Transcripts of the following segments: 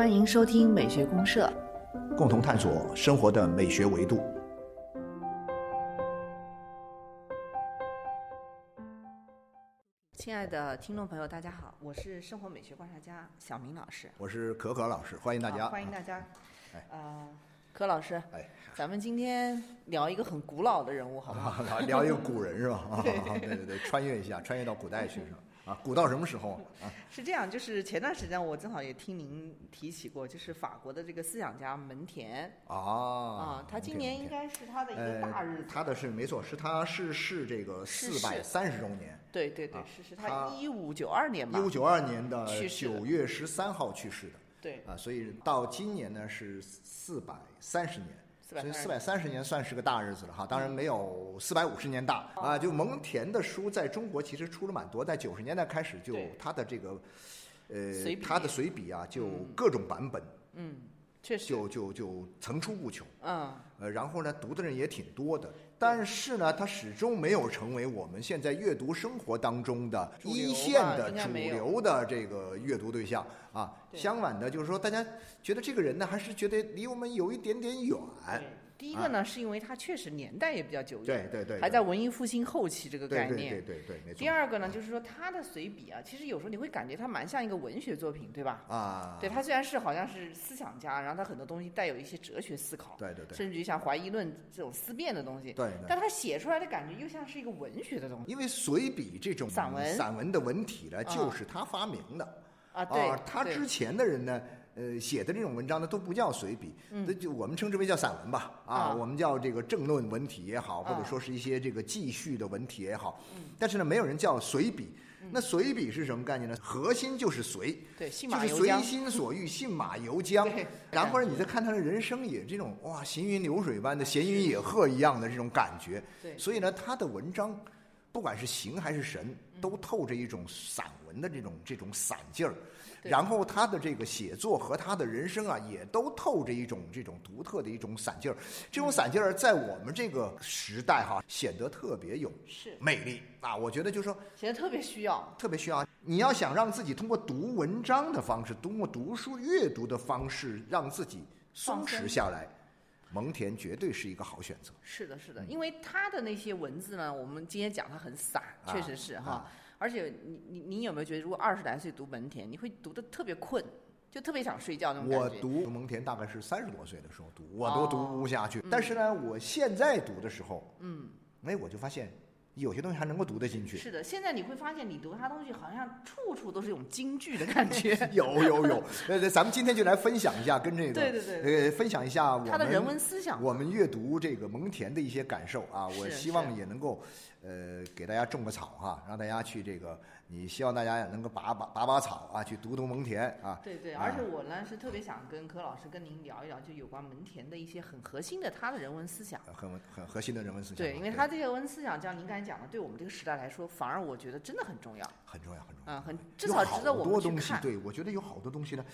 欢迎收听美学公社。共同探索生活的美学维度。亲爱的听众朋友，大家好，我是生活美学观察家小明老师。我是可可老师，欢迎大家。欢迎大家。哎呃，柯老师，哎，咱们今天聊一个很古老的人物，好不好？啊，聊一个古人是吧？啊，对对对，穿越一下，穿越到古代去是吧？啊，古到什么时候啊？是这样，就是前段时间我正好也听您提起过，就是法国的这个思想家门田啊啊，他今年应该是他的一个大日子。呃他的是没错，是他逝世这个逝四百三十周年，对对对啊，是是他他一五九二年吧一？五九二年的九月十三号去世的对，啊，所以到今年呢是四百三十年。所以四430百三十年算是个大日子了哈，当然没有四百五十年大。啊。就蒙恬的书在中国其实出了蛮多，在九十年代开始就他的这个，呃他的随笔啊，就嗯各种版本。嗯，确实，就就就层出不穷。嗯，呃，然后呢，读的人也挺多的，但是呢，它始终没有成为我们现在阅读生活当中的一线的主流的这个阅读对象啊。相反的，就是说，大家觉得这个人呢，还是觉得离我们有一点点远。对。第一个呢，是因为他确实年代也比较久远，对对对，还在文艺复兴后期这个概念。对对对，没错。第二个呢，就是说他的随笔啊，其实有时候你会感觉他蛮像一个文学作品，对吧？啊，对他虽然是好像是思想家，然后他很多东西带有一些哲学思考，对对对甚至于像怀疑论这种思辨的东西，对对。但他写出来的感觉又像是一个文学的东西因为随笔这种散文散文的文体呢，啊就是他发明的。啊。对，啊，他之前的人呢，呃，写的这种文章呢都不叫随笔，那就我们称之为叫散文吧，啊，我们叫这个政论文体也好，或者啊说是一些这个记叙的文体也好，嗯但是呢，没有人叫随笔。那随笔是什么概念呢？核心就是随，对信就是随心所欲，信马由缰。对然后呢，你再看他的人生也这种哇，行云流水般的闲云野鹤一样的这种感觉。对所以呢，他的文章，不管是形还是神，都透着一种散文的这种这种散劲儿。然后他的这个写作和他的人生啊，也都透着一种这种独特的一种散劲儿。这种散劲儿在我们这个时代哈、显得特别有是魅力啊！我觉得就是说显得特别需要。特别需要。你要想让自己通过读文章的方式，通过读书阅读的方式，让自己松弛下来，蒙恬绝对是一个好选择。是的，是的，因为他的那些文字呢，我们今天讲他很散，啊确实是哈。啊而且你你你有没有觉得，如果二十来岁读蒙恬，你会读的特别困，就特别想睡觉那种感觉？我读蒙恬大概是三十多岁的时候读，我都哦读不下去。但是呢，我现在读的时候，嗯，哎，我就发现有些东西还能够读得进去。是的，现在你会发现，你读他东西好像处处都是一种京剧的感觉。有 有有，呃，咱们今天就来分享一下跟这个，对对对呃，分享一下我们他的人文思想我们阅读这个蒙恬的一些感受啊。我希望也能够，呃，给大家种个草哈、让大家去这个，你希望大家也能够拔拔拔拔草啊，去读读蒙田啊。对对，啊而且我呢是特别想跟柯老师跟您聊一聊，就有关蒙田的一些很核心的他的人文思想。很很核心的人文思想啊。对，因为他这些人文思想，像您刚才讲的，对我们这个时代来说，反而我觉得真的很重要。很重要，很重要。啊，很至少值得我们多。东西对，我觉得有好多东西呢，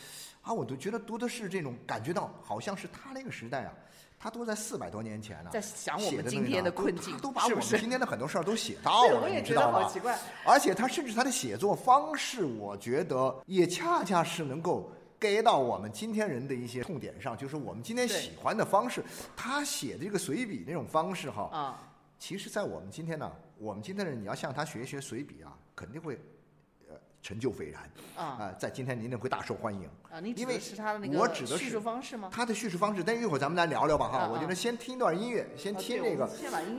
啊，我都觉得读的是这种感觉到，好像是他那个时代啊，他都在四百多年前了、在想我写们今天的困境他都把我们今天的很多事儿都写到，了，你知道吗？好奇怪。而且他甚至他的写作方式，我觉得也恰恰是能够 get 到我们今天人的一些痛点上，就是我们今天喜欢的方式。他写的这个随笔那种方式哈，啊，其实，在我们今天呢，我们今天的人，你要向他学一学随笔啊，肯定会，呃，成就斐然啊在今天您定会大受欢迎。啊，你因为的是他的那个我指的是叙述方式吗？他的叙述方式，但一会儿咱们来聊聊吧哈。啊啊我觉得先听一段音乐，先听那个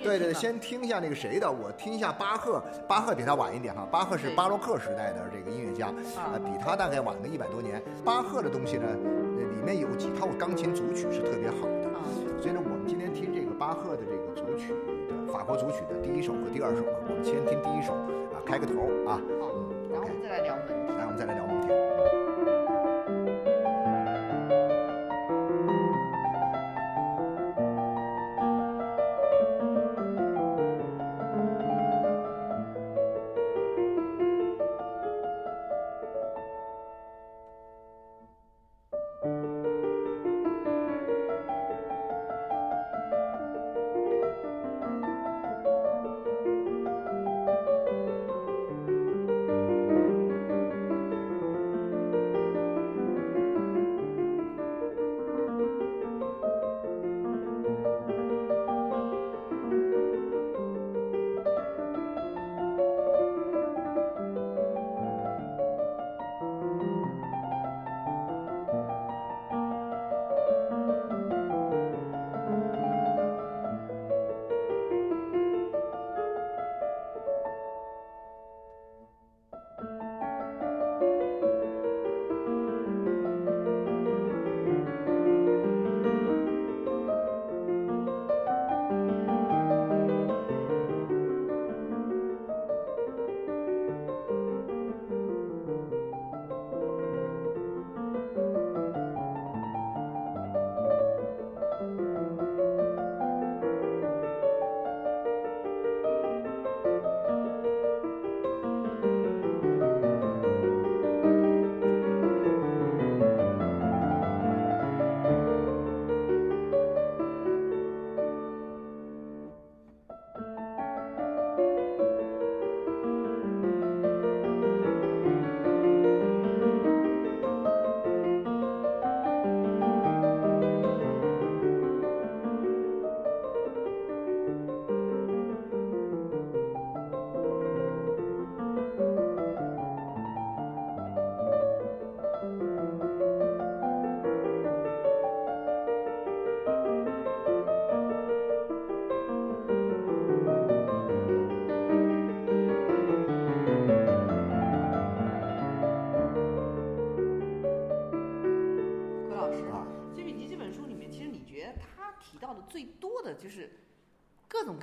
对对，先听一下那个谁的，我听一下巴赫，巴赫比他晚一点哈，巴赫是巴洛克时代的这个音乐家，啊呃，比他大概晚个一百多年。巴赫的东西呢，呃里面有几套钢琴组曲是特别好的。啊，所以呢，我们今天听这个巴赫的这个组曲的法国组曲的第一首和第二首啊，我们先听第一首啊，开个头啊，好，然后我们再来聊门。来我们再来聊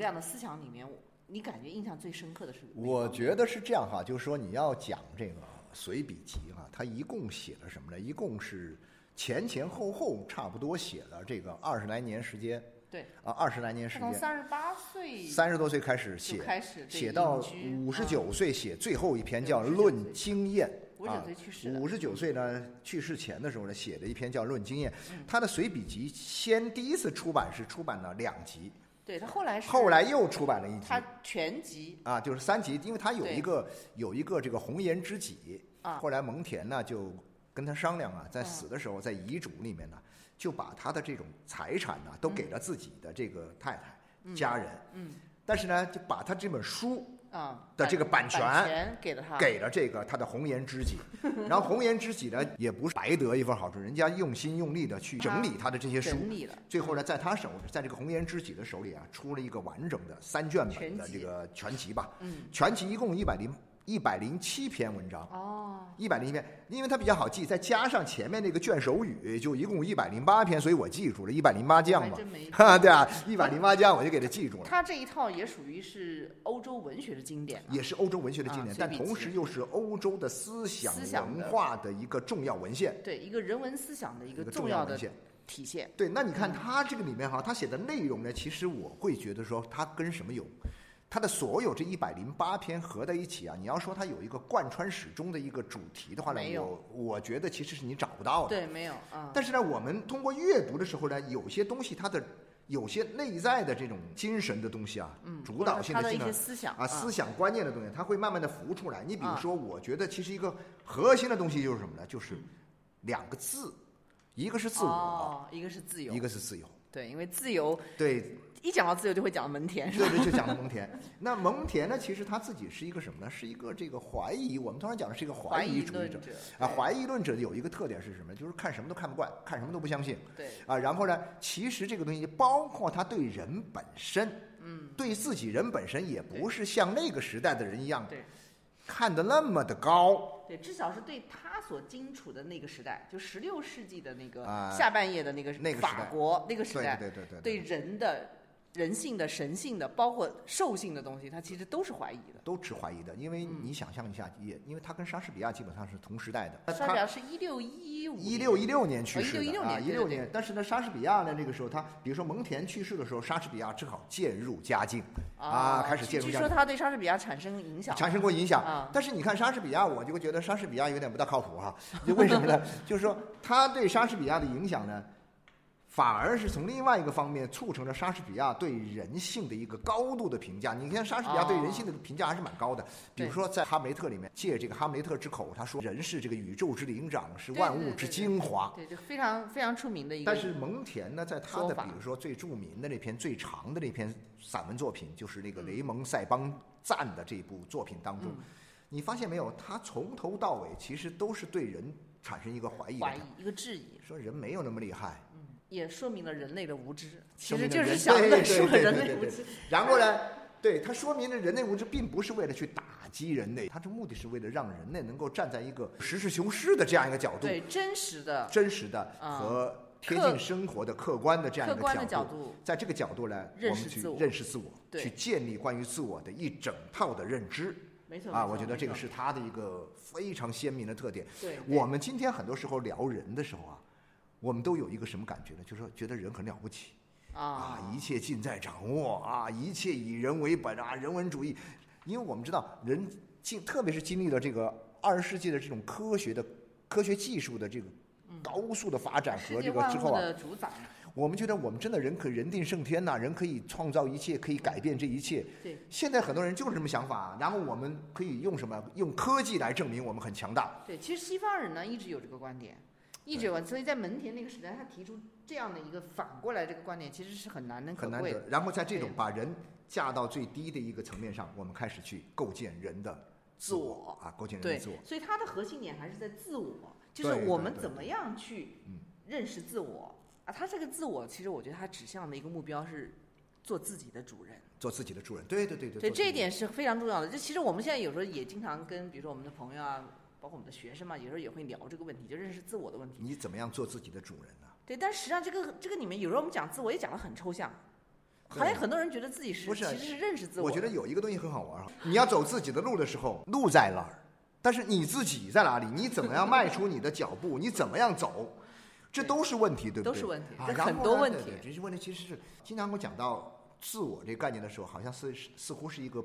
各种各样的思想里面，你感觉印象最深刻的是？我觉得是这样哈，就是说你要讲这个随笔集哈，他一共写了什么呢？一共是前前后后差不多写了这个二十来年时间对，啊，二十来年时间从间，三十八岁三十多岁开始写，开始写到五十嗯九岁写最后一篇叫《论经验》五十啊九岁去世，五十九岁呢，去世前的时候呢，写了一篇叫《论经验》。嗯他的随笔集先第一次出版是出版了两集，对他后来是后来又出版了一集他全集啊，就是三集，因为他有一个有一个这个红颜知己。啊后来蒙恬呢就跟他商量啊，在嗯死的时候，在遗嘱里面呢，就把他的这种财产呢都给了自己的这个太太、家人，嗯但是呢，就把他这本书啊的这个版版权权给了他，给了这个他的红颜知己，然后红颜知己呢也不是白得一份好处，人家用心用力的去整理他的这些书，最后呢，在他手，在这个红颜知己的手里啊，出了一个完整的三卷本的这个全集吧。嗯，全集一共一百零一百零七篇文章，哦，一百零一篇，因为它比较好记，再加上前面那个卷首语，就一共一百零八篇，所以我记住了一百零八将嘛。哈，对啊，一百零八将我就给它记住了。它这一套也属于是欧洲文学的经典了，也是欧洲文学的经典，但同时又是欧洲的思想文化的一个重要文献，对一个人文思想的一个重要文献。体现。对，那你看他这个里面哈，他写的内容呢，其实我会觉得说，他跟什么有，他的所有这一百零八篇合在一起啊，你要说他有一个贯穿始终的一个主题的话呢我我觉得其实是你找不到的。对，没有啊，但是呢，我们通过阅读的时候呢，有些东西它的有些内在的这种精神的东西啊，嗯，主导性的一的精神些思想啊，思想观念的东西，它会慢慢的浮出来。你比如啊说，我觉得其实一个核心的东西就是什么呢？就是两个字，一个是自我，哦，一个是自由，一个是自由。对，因为自由对，一讲到自由就会讲到蒙恬？对对，就讲到蒙恬。那蒙恬呢，其实他自己是一个什么呢？是一个这个怀疑。我们通常讲的是一个怀疑主义者者啊。怀疑论者有一个特点是什么？就是看什么都看不惯，看什么都不相信。对，啊，然后呢，其实这个东西包括他对人本身，嗯，对自己人本身也不是像那个时代的人一样对看得那么的高。对，至少是对他所经处的那个时代，就十六世纪的那个啊下半叶的那个法那个时代国那个时对代，对对对对人的人性的、神性的，包括兽性的东西，他其实都是怀疑的。都持怀疑的，因为你想象一下，也因为他跟莎士比亚基本上是同时代的。莎士比亚是一六一五一六一六年去世的1616啊，年对对对一六年。但是呢，莎士比亚呢，那个时候他，比如说蒙恬去世的时候，莎士比亚正好渐入佳境啊，开始据据渐入佳境。说他对莎士比亚产生影响，产生过影响啊，但是你看莎士比亚，我就会觉得莎士比亚有点不大靠谱哈。就为什么呢？就是说他对莎士比亚的影响呢，反而是从另外一个方面促成了莎士比亚对人性的一个高度的评价。你看莎士比亚对人性的评价还是蛮高的。比如说在《哈姆雷特》里面，借这个哈姆雷特之口，他说人是这个宇宙之灵长，是万物之精华。对，就非常非常出名的一个。但是蒙恬呢，在他的比如说最著名的那篇最长的那篇散文作品，就是那个嗯雷蒙塞邦赞的这部作品当中，嗯你发现没有？他从头到尾其实都是对人产生一个怀疑怀疑，一个质疑，说人没有那么厉害，也说明了人类的无知。其说实就是想论述对对人类无知。然后呢，对它说明了人类无知并不是为了去打击人类，它的目的是为了让人类能够站在一个实事求是的这样一个角度，对真实的、真实的啊和贴近生活的客观的这样一个客观的角角度，在这个角度呢，我们去认识自我去建立关于自我的一整套的认知没错啊，我觉得这个是他的一个非常鲜明的特点。对。我们今天很多时候聊人的时候啊，我们都有一个什么感觉呢？就是说觉得人很了不起啊啊，一切尽在掌握啊，一切以人为本啊，人文主义。因为我们知道人经，特别是经历了这个二十世纪的这种科学的科学技术的这个高速的发展和这个之后啊，我们觉得我们真的人可人定胜天呐、人可以创造一切，可以改变这一切。对，现在很多人就是这么想法，然后我们可以用什么？用科技来证明我们很强大。对，其实西方人呢一直有这个观点，一直有，所以在门田那个时代，他提出这样的一个反过来这个观点，其实是很难能可贵的。。很难得然后在这种把人架到最低的一个层面上，我们开始去构建人的自自我啊，构建人的自我。，所以它的核心点还是在自我，就是我们怎么样去嗯认识自我啊？他这个自我，其实我觉得他指向的一个目标是做自己的主人。做自己的主人，对对对对。这一点是非常重要的。就其实我们现在有时候也经常跟，比如说我们的朋友啊，包括我们的学生嘛，有时候也会聊这个问题，就认识自我的问题。你怎么样做自己的主人呢、对，但实际上这个这个里面有时候我们讲自我也讲得很抽象，好像很多人觉得自己是其实是认识自我我。觉得有一个东西很好玩啊，你要走自己的路的时候，路在哪儿？但是你自己在哪里？你怎么样迈出你的脚步？你怎么样走？这都是问题，对不对？都是问题啊，这很多问题这些问题其实是经常我讲到自我这个概念的时候，好像是似乎是一个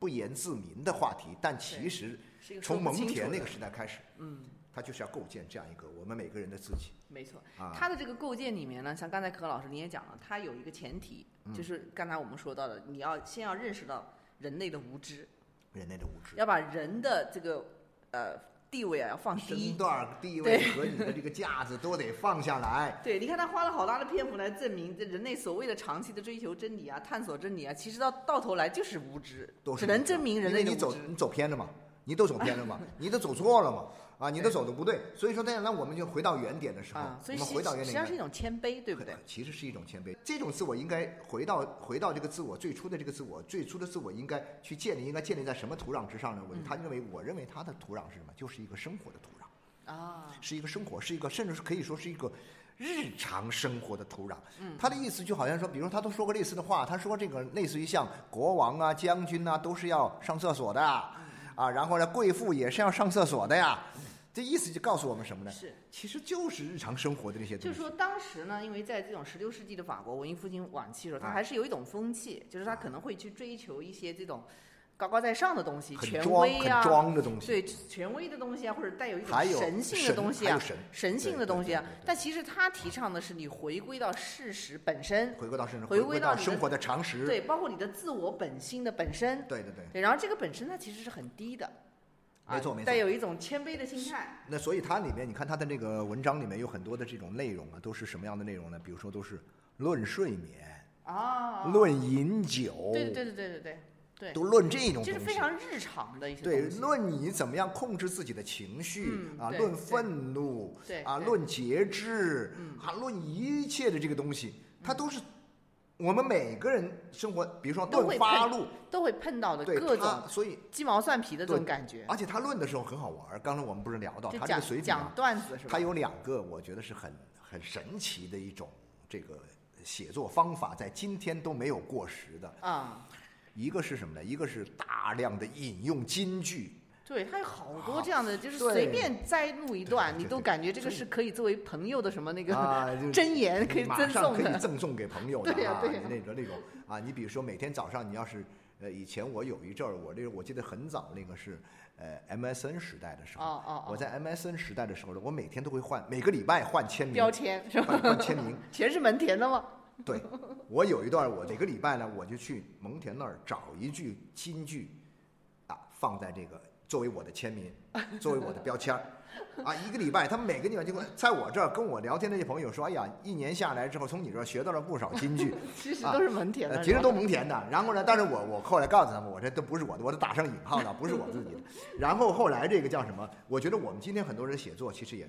不言自明的话题，但其实从蒙恬那个时代开始，嗯，他就是要构建这样一个我们每个人的自己没错，啊。它的这个构建里面呢，像刚才可老师你也讲了，他有一个前提，嗯就是刚才我们说到的，你要先要认识到人类的无知，人类的无知。要把人的这个呃地位啊要放身低。段、地位和你的这个架子都得放下来。对，你看他花了好大的篇幅来证明，这人类所谓的长期的追求真理啊、探索真理啊，其实到到头来就是无知，都是只能证明人因为你走类的无知。你走偏了嘛，你都走偏了嘛，你都走错了嘛，啊，你都走的不对。所以说，那那我们就回到原点的时候，啊，所以我们回到原点实际上是一。种谦卑，对不对？其实是一种谦卑，这种自我应该回到回到这个自我最初的这个自我，最初的自我应该去建立，应该建立在什么土壤之上呢？我他认为，我认为他的土壤是什么？就是一个生活的土壤。啊，是一个生活，是一个甚至是可以说是一个日常生活的土壤。嗯，他的意思就好像说，比如他都说过类似的话，他说这个类似于像国王啊、将军啊、都是要上厕所的，啊，然后呢，贵妇也是要上厕所的呀。这意思就告诉我们什么呢？是，其实就是日常生活的这些东西。就是说当时呢，因为在这种十六世纪的法国文艺复兴晚期的时候，它啊还是有一种风气，就是他可能会去追求一些这种高高在上的东西，权威啊，装的东西。对权威的东西啊，或者带有一种神性的东西啊，神神性的东西啊。但其实他提倡的是你回归到事实本身，回归到事实，回回归到生活的常识。对，包括你的自我本心的本身。对对对。对，然后这个本身它其实是很低的，啊没错没错带有一种谦卑的心态。那所以它里面，你看它的那个文章里面有很多的这种内容啊，都是什么样的内容呢？比如说都是论睡眠、啊，论饮酒，对对对对对对对对，都论这种东西。这是非常日常的一些对，东西。论你怎么样控制自己的情绪、啊，论愤怒啊，对啊论节制嗯啊，论一切的这个东西，它都是我们每个人生活，比如说论发怒，都会碰到的对各它种所以鸡毛蒜皮的这种感觉，而且他论的时候很好玩儿。刚才我们不是聊到他这个讲讲随笔啊，段子是吧？他有两个我觉得是很很神奇的一种这个写作方法，在今天都没有过时的。啊，一个是什么呢？一个是大量的引用金句，对，他有好多这样的，就是随便摘录一段，你都感觉这个是可以作为朋友的什么那个啊，就箴言，可以赠送的。可以赠送给朋友的啊，对呀对那个那种啊，你比如说每天早上你要是呃，以前我有一阵儿，我这个我记得很早那个是呃 MSN 时代的时候，哦哦哦，我在 MSN 时代的时候呢，我每天都会换，每个礼拜换签名，标签是吧？换换签名。全是门田的吗？对，我有一段，我每个礼拜呢，我就去蒙恬那儿找一句金句，啊，放在这个作为我的签名，作为我的标签儿，啊，一个礼拜，他们每个地方就会在我这儿跟我聊天那些朋友说，哎呀，一年下来之后，从你这儿学到了不少金句，其实都是蒙恬的，呃其实都蒙恬的。然后呢，但是我我后来告诉他们，我这都不是我的，我都打上引号的，不是我自己的。然后后来这个叫什么？我觉得我们今天很多人写作，其实也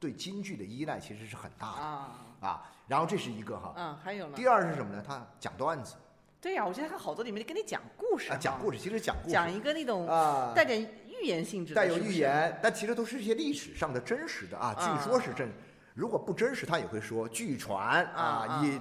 对金句的依赖其实是很大的啊，啊。然后这是一个哈。嗯，还有呢？第二是什么呢？他讲段子对呀，我觉得他好多里面跟你讲故事啊，讲故事，其实讲故事讲一个那种啊，带点寓言性质的，带有寓言，但其实都是一些历史上的真实的啊，啊据说是真。如果不真实，他也会说据传啊啊也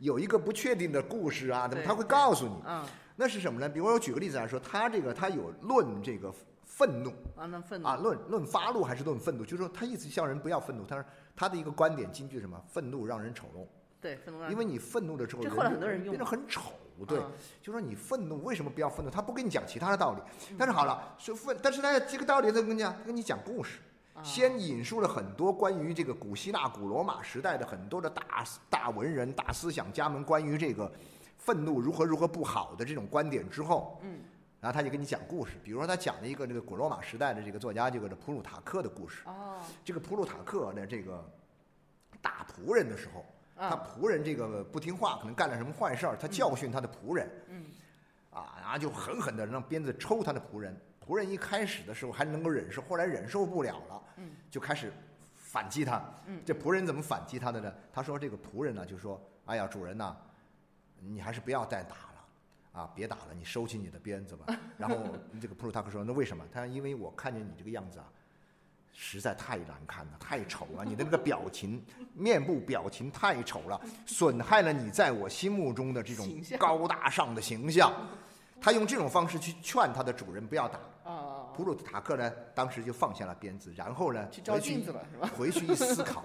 有一个不确定的故事啊，怎么他会告诉你？嗯那是什么呢？比如我举个例子来说，他这个他有论这个愤怒啊，那愤怒啊，论论发怒还是论愤怒？就是说他意思叫人不要愤怒。他说他的一个观点金句什么？愤怒让人丑陋，对愤怒让因为你愤怒的时候，这后来很多人用变得很丑。对，嗯就说你愤怒为什么不要愤怒？他不跟你讲其他的道理，但是好了，说愤，但是他，这个道理他跟你讲，他跟你讲故事。啊先引述了很多关于这个古希腊、古罗马时代的很多的大大文人、大思想家们关于这个愤怒如何如何不好的这种观点之后，嗯，然后他就给你讲故事，比如说他讲了一个这个古罗马时代的这个作家这个普鲁塔克的故事。哦，这个普鲁塔克的这个打仆人的时候，他啊仆人这个不听话，可能干了什么坏事儿，他教训他的仆人，嗯啊，然后就狠狠的让鞭子抽他的仆人。仆人一开始的时候还能够忍受，后来忍受不了了，嗯就开始反击他。嗯这仆人怎么反击他的呢？他说这个仆人呢就说：“哎呀，主人呐，你还是不要再打了。”啊，别打了，你收起你的鞭子吧。然后这个普鲁塔克说：“那为什么？”他说：“因为我看见你这个样子啊，实在太难看了，太丑了，你的那个表情、面部表情太丑了，损害了你在我心目中的这种高大上的形象。他用这种方式去劝他的主人不要打。啊，普鲁塔克呢，当时就放下了鞭子，然后呢，去照回去镜子了是吧？回去一思考，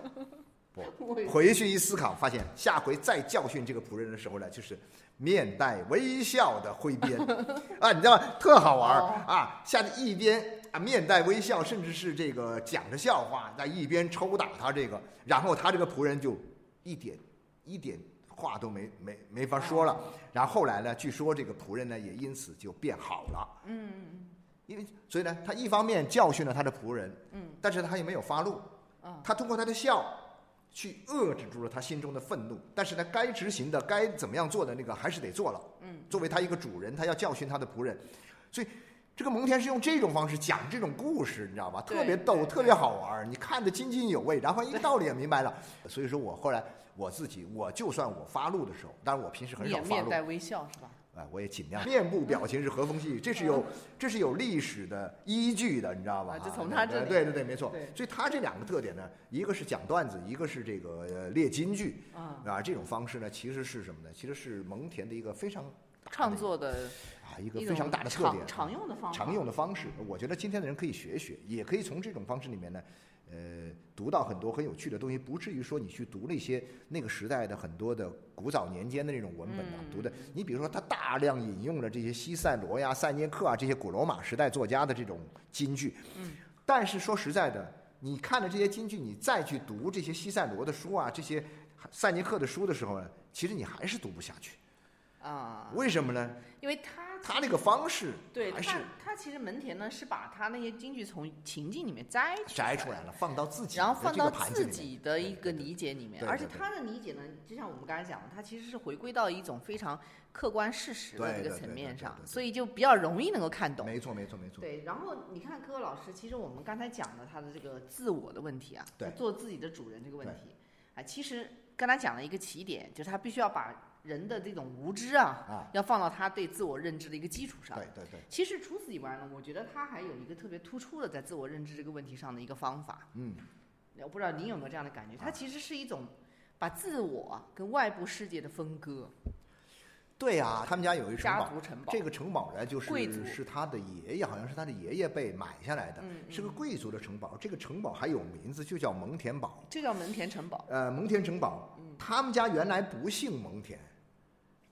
不，回去一思考，发现下回再教训这个仆人的时候呢，就是面带微笑的挥鞭 啊，你知道吗？特好玩啊！下次一边啊面带微笑，甚至是这个讲着笑话，在一边抽打他这个，然后他这个仆人就一点一点话都没没没法说了。然后后来呢，据说这个仆人呢也因此就变好了。嗯因为所以呢，他一方面教训了他的仆人，嗯，但是他也没有发怒，啊他通过他的笑，去遏制住了他心中的愤怒。但是呢，该执行的、该怎么样做的那个还是得做了。嗯，作为他一个主人，他要教训他的仆人，所以这个蒙恬是用这种方式讲这种故事，你知道吧？特别逗，特别好玩儿，你看得津津有味，然后一个道理也明白了。所以说我后来我自己，我就算我发怒的时候，当然我平时很少发怒。面带微笑是吧？啊，我也尽量。面部表情是和风细雨，这是有这是有历史的依据的，你知道吧？啊就啊从他这里对对对，没错。所以他这两个特点呢，一个是讲段子，一个是这个呃列金句啊，啊。这种方式呢，其实是什么呢？其实是蒙恬的一个非常创作的啊一个非常大的特点，常常用的方法，常用的方式。我觉得今天的人可以学学，也可以从这种方式里面呢，呃，读到很多很有趣的东西，不至于说你去读那些那个时代的很多的古早年间的那种文本啊，嗯读的。你比如说，他大量引用了这些西塞罗呀、塞涅克啊这些古罗马时代作家的这种金句，嗯，但是说实在的，你看了这些金句，你再去读这些西塞罗的书啊，这些塞涅克的书的时候呢，其实你还是读不下去。啊，为什么呢？因为他他那个方式对还是他他其实门田呢是把他那些京剧从情境里面摘摘出来。了，放到自己然后放到自己的一个理解里面，而且他的理解呢，就像我们刚才讲的，他其实是回归到一种非常客观事实的这个层面上，所以就比较容易能够看懂。没错，没错，没错。对，然后你看柯老师，其实我们刚才讲的他的这个自我的问题啊，对。做自己的主人这个问题，啊，其实跟他讲了一个起点，就是他必须要把人的这种无知啊，啊，要放到他对自我认知的一个基础上。对对对，其实除此以外呢，我觉得他还有一个特别突出的在自我认知这个问题上的一个方法。嗯，我不知道您有没有这样的感觉？它啊其实是一种把自我跟外部世界的分割，对呀、他们家有一城堡，家族城堡。这个城堡呢，就是是他的爷爷，好像是他的爷爷被买下来的，嗯是个贵族的城堡。这个城堡还有名字，就叫蒙恬堡。就叫蒙恬城堡。呃，蒙恬城堡，嗯他们家原来不姓蒙恬。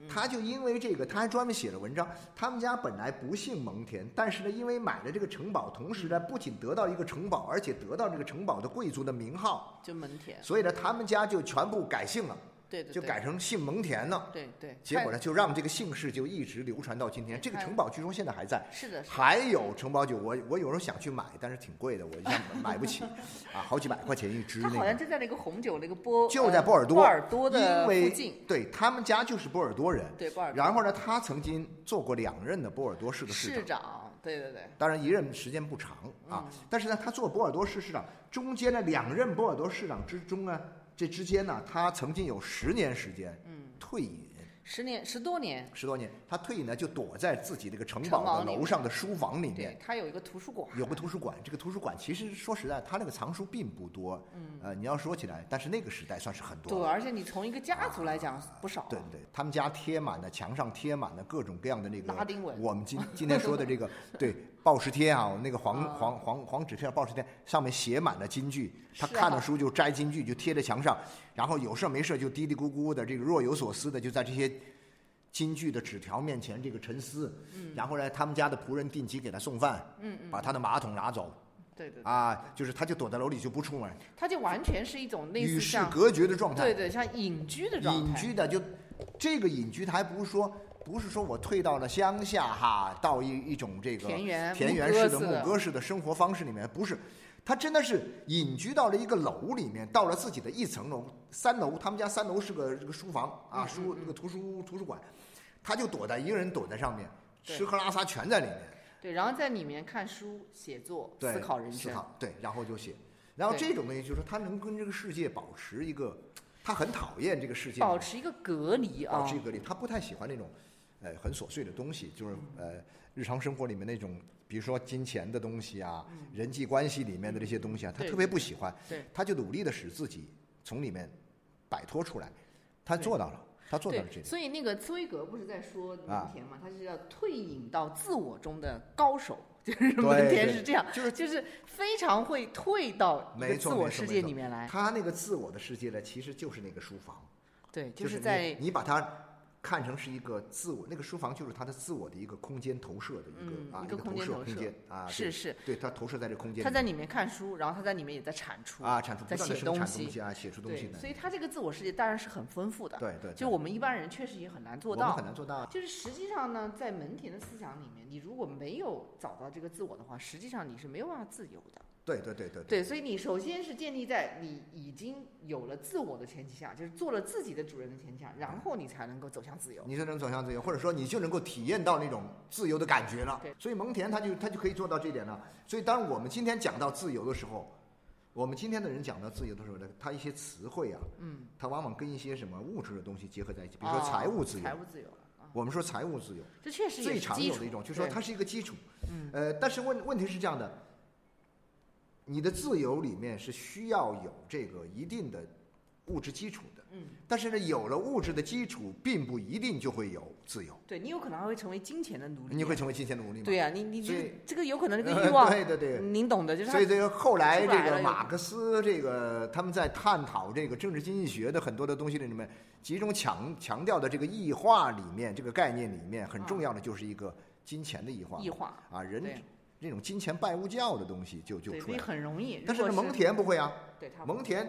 他就因为这个，他还专门写了文章。他们家本来不姓蒙恬，但是呢，因为买了这个城堡，同时呢，不仅得到一个城堡，而且得到这个城堡的贵族的名号，就蒙恬，所以呢，他们家就全部改姓了，对对，就对改成姓蒙恬了。对对。结果呢，就让这个姓氏就一直流传到今天。这个城堡据说现在还在，是的，还有城堡酒，我我有时候想去买，但是挺贵的，我一下买不起，啊，好几百块钱一支它好像。就在那个红酒那个波，就在呃波尔多波尔多因的为附近。对他们家就是波尔多人，对波尔。然后呢，他曾经做过两任的波尔多市的市市长，长，对对对。当然一任时间不长啊，嗯但是呢，他做波尔多市市长中间的两任波尔多市长之中呢，这之间呢，他曾经有十年时间嗯，退隐。十年十多年，十多年，他退隐呢，就躲在自己这个城堡的楼上的书房里面。对，，他有一个图书馆，有个图书馆。这个图书馆其实说实在，他那个藏书并不多。嗯，呃，你要说起来，但是那个时代算是很多对，而且你从一个家族来讲不少，对对对，他们家贴满了墙上贴满了各种各样的那个拉丁文。我们今今天说的这个 对报时贴啊，那个黄啊。黄黄黄纸片报时贴上面写满了金句，他看了书就摘金句就贴在墙上，然后有事没事就嘀嘀咕咕的这个若有所思的就在这些金句的纸条面前这个沉思，嗯。然后呢，他们家的仆人定期给他送饭，嗯。嗯，把他的马桶拿走对对，对。啊，就是他就躲在楼里就不出门，他就完全是一种类似与世，隔绝的状态。对对，像隐居的状态，隐居的就这个隐居，他还不是说不是说我退到了乡下哈，到一一种这个田园田园式的牧歌式的生活方式里面，不是，他真的是隐居到了一个楼里面，到了自己的一层楼，三楼，他们家三楼是个这个书房啊，嗯书那个图书图书馆，他就躲在一个人躲在上面，吃喝拉撒全在里面。对，然后在里面看书、写作、思考人生，思考对，然后就写，然后这种东西就是他能跟这个世界保持一个，他很讨厌这个世界，保持一个隔离啊。保持一，个隔离，他不太喜欢那种，呃很琐碎的东西，就是呃日常生活里面那种，比如说金钱的东西啊，人际关系里面的这些东西啊，他特别不喜欢，对他就努力的使自己从里面摆脱出来，他做到了，他做到了这。所以那个茨威格不是在说啊门田嘛，他是要退隐到自我中的高手，就是对门田是这样，就是就是非常会退到自我世界里面来，他那个自我的世界呢，其实就是那个书房，对，就是你在你把它看成是一个自我，那个书房就是他的自我的一个空间投射的一个、一个个投射空间投射。啊，是是，对他投射在这空间，他在里面。看书，然后他在里面也在产出啊产出在写东西。啊，写出东西所以他这个自我世界当然是很丰富的，对对，就我们一般人确实也很难做我们到，很难做到。就是实际上呢，在门庭的思想里面，你如果没有找到这个自我的话，实际上你是没有办法自由的。对对对对对，所以你首先是建立在你已经有了自我的前提下，就是做了自己的主人的前提下，然后你才能够走向自由。你才能走向自由，或者说你就能够体验到那种自由的感觉了对。所以蒙田他就他就可以做到这一点了。所以当我们今天讲到自由的时候，我们今天的人讲到自由的时候呢，他一些词汇啊，嗯，他往往跟一些什么物质的东西结合在一起，比如说啊财务自由。财务自由啊，我们说财务自由，这确实也最常有的一种，就是说它是一个基础。嗯，呃，但是问问题是这样的，你的自由里面是需要有这个一定的物质基础的。嗯，但是呢，有了物质的基础，并不一定就会有自由，对你有可能还会成为金钱的奴隶。你会成为金钱的奴隶吗？对呀、你你这这个有可能这个欲 望，对对对。您懂的，就是所以这个后来这个马克思这个他们在探讨这个政治经济学的很多的东西里面，集中强强调的这个异化里面这个概念里面很重要的就是一个金钱的异化异化，啊，人对这种金钱拜物教的东西就就出来了。很容易。但是蒙恬不会啊，对他蒙恬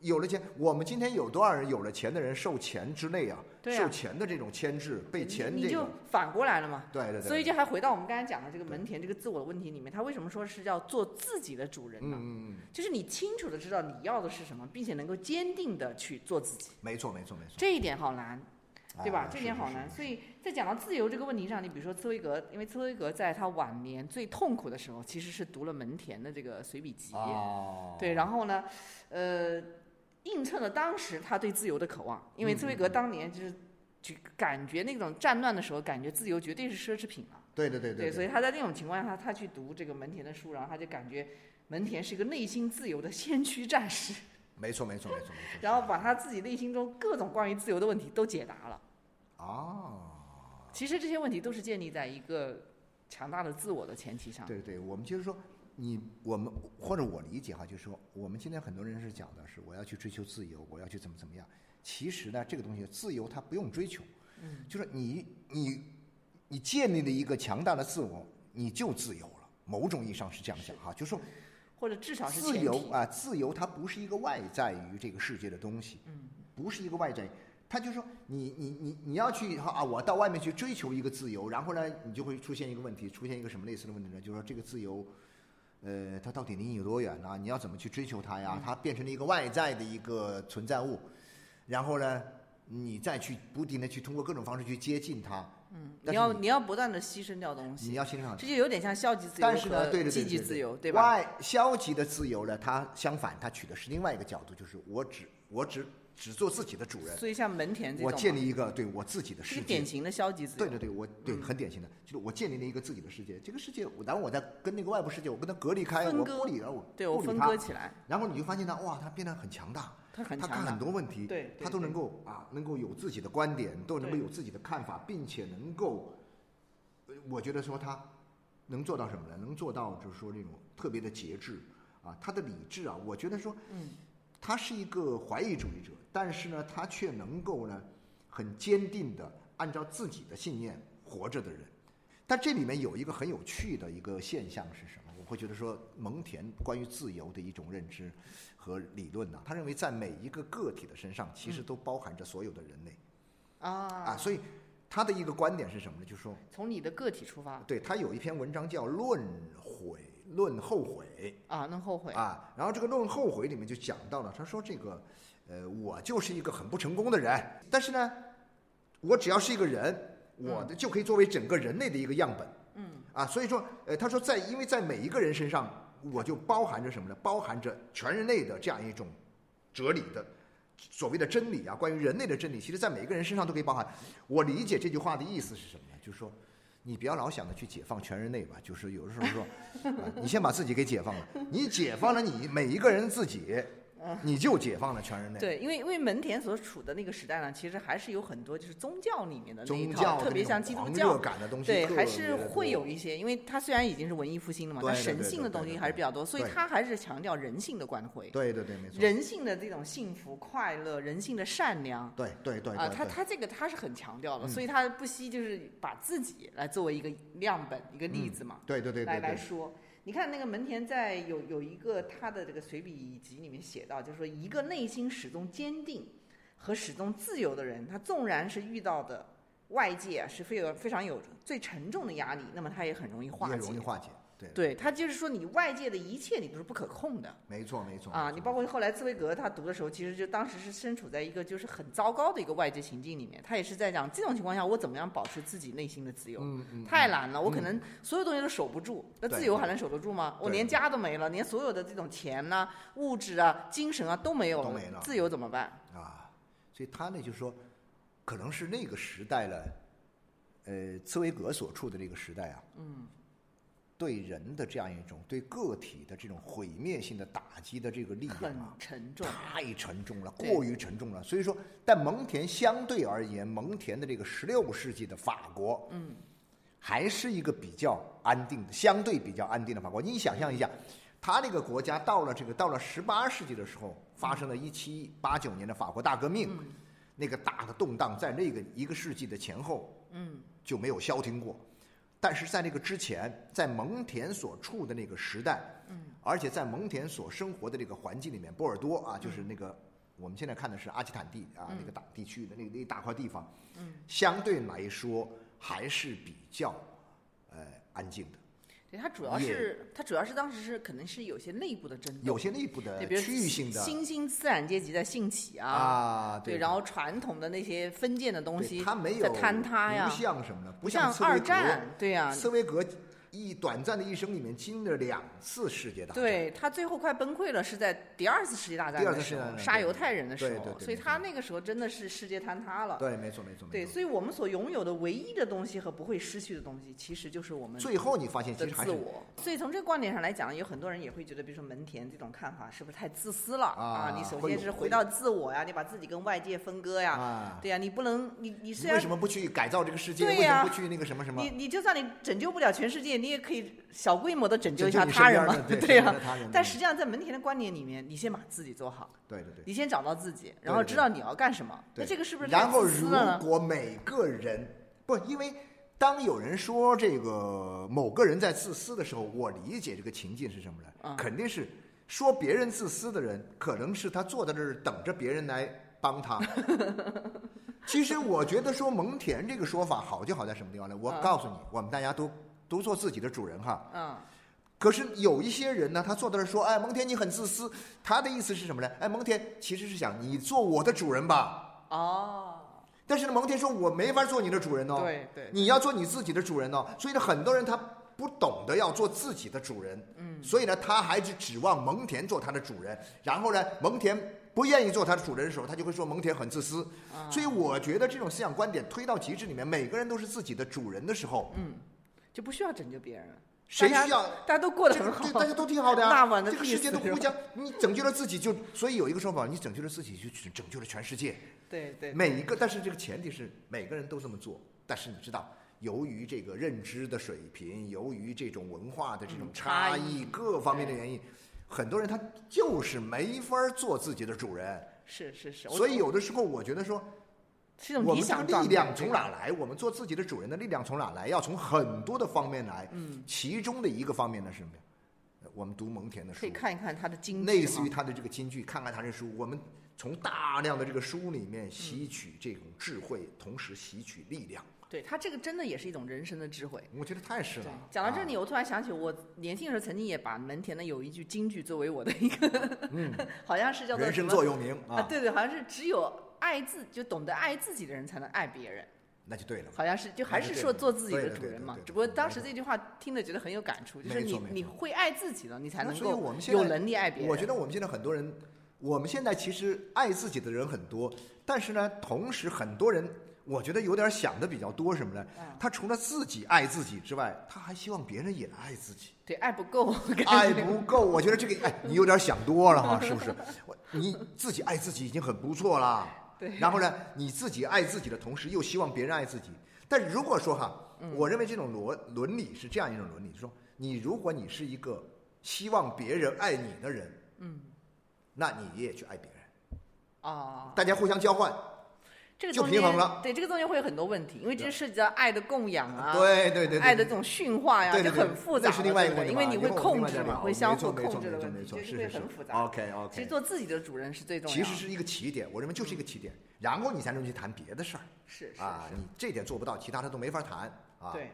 有了钱，我们今天有多少人有了钱的人受钱之内啊？对啊受钱的这种牵制，被钱你就，反过来了嘛。对对对，所以就还回到我们刚才讲的这个蒙恬这个自我的问题里面，他为什么说是要做自己的主人呢？嗯嗯嗯，就是你清楚的知道你要的是什么，并且能够坚定的去做自己，没错没错没错，这一点好难，对吧？啊这点好难。所以在讲到自由这个问题上，你比如说茨威格，因为茨威格在他晚年最痛苦的时候，其实是读了门田的这个随笔集，哦，对，然后呢，呃，映衬了当时他对自由的渴望，因为茨威格当年就是。就感觉那种战乱的时候，感觉自由绝对是奢侈品了。对对对对，所对，以他在那种情况下，他去读这个门田的书，然后他就感觉门田是一个内心自由的先驱战士，没错没错没错没错，然后把他自己内心中各种关于自由的问题都解答了。啊，其实这些问题都是建立在一个强大的自我的前提上。对对，我们就是说，你我们或者我理解哈，就是说，我们今天很多人是讲的是我要去追求自由，我要去怎么怎么样。其实呢，这个东西自由它不用追求，嗯，就是你你你建立了一个强大的自我，你就自由了。某种意义上是这样讲哈，就是说或者至少是自。由啊，自由它不是一个外在于这个世界的东西，嗯，不是一个外在。他就说你你你你要去啊，我到外面去追求一个自由，然后呢，你就会出现一个问题，出现一个什么类似的问题呢？就是说这个自由，呃，它到底离你有多远呢、你要怎么去追求它嗯。呀？它变成了一个外在的一个存在物，然后呢，你再去不停的去通过各种方式去接近它，嗯，你你要你要不断的牺牲掉东西。你西，要欣赏这就有点像消极自由但是呢，对对对积极自由，对吧？外消极的自由呢，它相反，它取的是另外一个角度，就是我只我只只做自己的主人，所以像门田这种，我建立一个对我自己的世界是典。型的消极自由。对对对，我对嗯很典型的，就是我建立了一个自己的世界。这个世界，我然后我在跟那个外部世界，我跟它隔离开，我不理了，我对我分割起来，然后你就发现他，哇，他变得很强大，他很他看很。多问题，对对他都能够啊，能够有自己的观点，都能够有自己的看法，并且能够，呃我觉得说他能做到什么呢？能做到就是说这种特别的节制啊，他的理智啊，我觉得说，嗯，他是一个怀疑主义者，但是呢，他却能够呢很坚定的按照自己的信念活着的人。但这里面有一个很有趣的一个现象是什么？我会觉得说，蒙田关于自由的一种认知和理论呢、他认为在每一个个体的身上，其实都包含着所有的人类啊，啊，所以他的一个观点是什么呢？就是说，从你的个体出发对他有一篇文章叫《论悔论后悔啊，论后悔》啊，然后这个《论后悔》里面就讲到了，他说这个，呃，我就是一个很不成功的人，但是呢，我只要是一个人，我的就可以作为整个人类的一个样本。嗯，啊，所以说，呃，他说在，因为在每一个人身上，我就包含着什么呢？包含着全人类的这样一种哲理的所谓的真理啊，关于人类的真理，其实在每一个人身上都可以包含。我理解这句话的意思是什么呢？就是说，你不要老想着去解放全人类吧，就是有的时候说，你先把自己给解放了，你解放了你每一个人自己，你就解放了全人类。对，因为因为门田所处的那个时代呢，其实还是有很多就是宗教里面的那一宗教套，特别像基督教，感的东西，对，还是会有一些，因为他虽然已经是文艺复兴了嘛，但神性的东西还是比较多，所以对它还是强调人性的关怀，对对对，没错。人性的这种幸福、快乐，人性的善良。对对对啊，他他这个他是很强调的，嗯所以他不惜就是把自己来作为一个样本、一个例子嘛，对对对来对来，来说。你看那个门田在有有一个他的这个随笔集里面写到，就是说一个内心始终坚定和始终自由的人，他纵然是遇到的外界啊是非有非常有最沉重的压力，那么他也很容易化也。容易化解。对，对他就是说，你外界的一切你都是不可控的没错没错啊！你包括后来茨威格他读的时候，其实就当时是身处在一个就是很糟糕的一个外界情境里面，他也是在讲这种情况下我怎么样保持自己内心的自由。嗯嗯，太难了，我可能所有东西都守不住，那自由还能守得住吗？我连家都没了，连所有的这种钱呐、物质啊、精神啊都没有都没了自由怎么办？啊，所以他呢就是说，可能是那个时代了，呃，茨威格所处的这个时代啊，嗯，对人的这样一种对个体的这种毁灭性的打击的这个力量很啊，沉重。太沉重了，过于沉重了。所以说，但蒙田相对而言，蒙田的这个十六世纪的法国，嗯，还是一个比较安定的，相对比较安定的法国。你想象一下，他那个国家到了这个到了十八世纪的时候，发生了一七八九年的法国大革命，那个大的动荡，在那个一个世纪的前后，嗯，就没有消停过。但是在那个之前，在蒙恬所处的那个时代，嗯，而且在蒙恬所生活的这个环境里面，波尔多啊，就是那个、我们现在看的是阿基坦地啊，那个大地区的那那一大块地方，嗯，相对来说还是比较呃安静的，对，它主要是它主要是当时是可能是有些内部的争斗，有些内部的对，比如区域性的新兴资产阶级在兴起啊，啊，对，然后传统的那些分建的东西它没有在坍塌呀不，像什么的？不像像二战，对呀、斯威格一短暂的一生里面经历了两次世界大战，对他最后快崩溃了，是在第二次世界大战的时候杀犹太人的时候，所以他那个时候真的是世界坍塌了。对，没错没错。对，所以我们所拥有的唯一的东西和不会失去的东西，其实就是我们最后你发现其的实还是自我。所以从这个观点上来讲，有很多人也会觉得，比如说门田这种看法是不是太自私了？啊你首先是回到自我呀，你把自己跟外界分割呀，啊，对呀，你不能，你你你虽然为什么不去改造这个世界？为什么不去那个什么什么？你？你就算你拯救不了全世界，你也可以小规模的拯救一下他人嘛身边的，对呀、但实际上在蒙田的观念里面，你先把自己做好，对对对。你先找到自己，然后知道你要干什么。那对这个是不是然后，如？果每个人不，因为当有人说这个某个人在自私的时候，我理解这个情境是什么呢？嗯肯定是说别人自私的人，可能是他坐在这儿等着别人来帮他。其实我觉得说蒙恬这个说法好就好在什么地方呢？我嗯告诉你，我们大家都都做自己的主人哈。嗯，可是有一些人呢，他坐在那说：“哎，蒙恬你很自私。”他的意思是什么呢？哎，蒙恬其实是想你做我的主人吧。哦，但是呢，蒙恬说：“我没法做你的主人哦，对对，你要做你自己的主人哦。”所以呢，很多人他不懂得要做自己的主人，嗯，所以呢，他还是指望蒙恬做他的主人。然后呢，蒙恬不愿意做他的主人的时候，他就会说蒙恬很自私。啊所以我觉得这种思想观点推到极致里面，每个人都是自己的主人的时候，就不需要拯救别人了，谁需要？大家都过得很好对，大家都挺好的呀、那晚的这个世界都互相，你拯救了自己就，所以有一个说法，你拯救了自己就拯救了全世界。对对，每一个，但是这个前提是每个人都这么做。但是你知道，由于这个认知的水平，由于这种文化的这种差异各方面的原因，很多人他就是没法做自己的主人。是是是，所以有的时候，我觉得说，是一种我们这理想状态个力量从哪来？我们做自己的主人的力量从哪来？要从很多的方面来。嗯，其中的一个方面呢是什么呀？呃我们读蒙恬的书可以，看一看他的经济类似于他的这个金句，看看他的书，我们从大量的这个书里面吸取这种智慧，同时吸取力量。对他这个真的也是一种人生的智慧。我觉得太是了。，啊讲到这里，我突然想起，我年轻的时候曾经也把门田的有一句京剧作为我的一个，嗯，好像是叫做人生座右铭啊，对对，好像是只有爱自就懂得爱自己的人才能爱别人，那就对了。好像是就还是说做自己的主人嘛只不过当时这句话听了觉得很有感触，就是你你会爱自己了，你才能够有能力爱别人。我觉得我们现在很多人我们现在其实爱自己的人很多，但是呢，同时很多人我觉得有点想的比较多，什么呢？他除了自己爱自己之外，他还希望别人也爱自己。对，爱不够，爱不够，我觉得这个，哎，你有点想多了哈，是不是？我你自己爱自己已经很不错了。对。然后呢，你自己爱自己的同时，又希望别人爱自己。但如果说哈，我认为这种伦伦理是这样一种伦理，就是说，你如果你是一个希望别人爱你的人，嗯，那你也去爱别人。啊。大家互相交换。这个就平衡了，对这个中间会有很多问题，因为这涉及到爱的供养啊，对对对，爱的这种驯化呀，就很复杂。这是另外一个问题，因为你会控制嘛，会相互控制的问题，就是会很复杂。OK OK，其实做自己的主人是最重要的。其实是一个起点，我认为就是一个起点，然后你才能去谈别的事儿。是啊，你这点做不到，其他的都没法谈啊。对。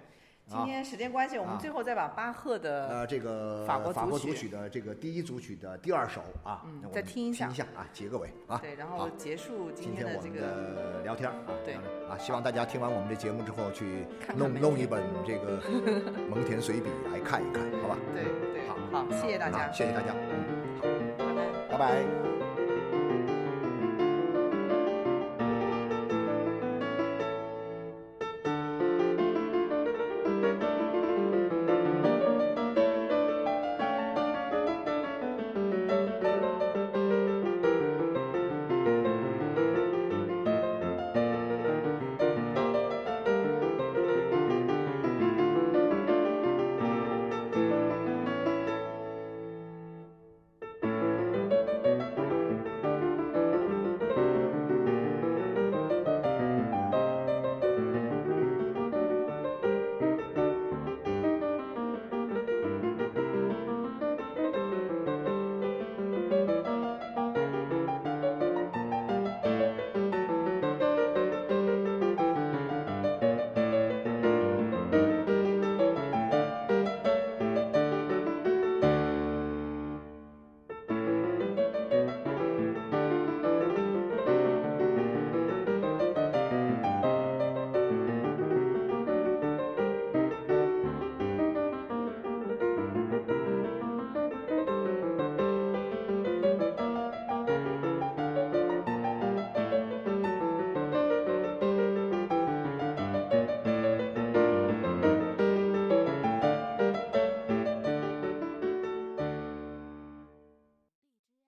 今天时间关系，我们最后再把巴赫的呃这个法国法国组曲的这个第一组曲的第二首啊，再听一下，听一下啊，结个尾啊。对，然后结束今天的这个聊天啊。对啊，希望大家听完我们这节目之后去弄弄一本这个 蒙田随笔来看一看，好吧？对对，好，好，谢谢大家，谢谢大家，嗯，好，拜拜，拜拜。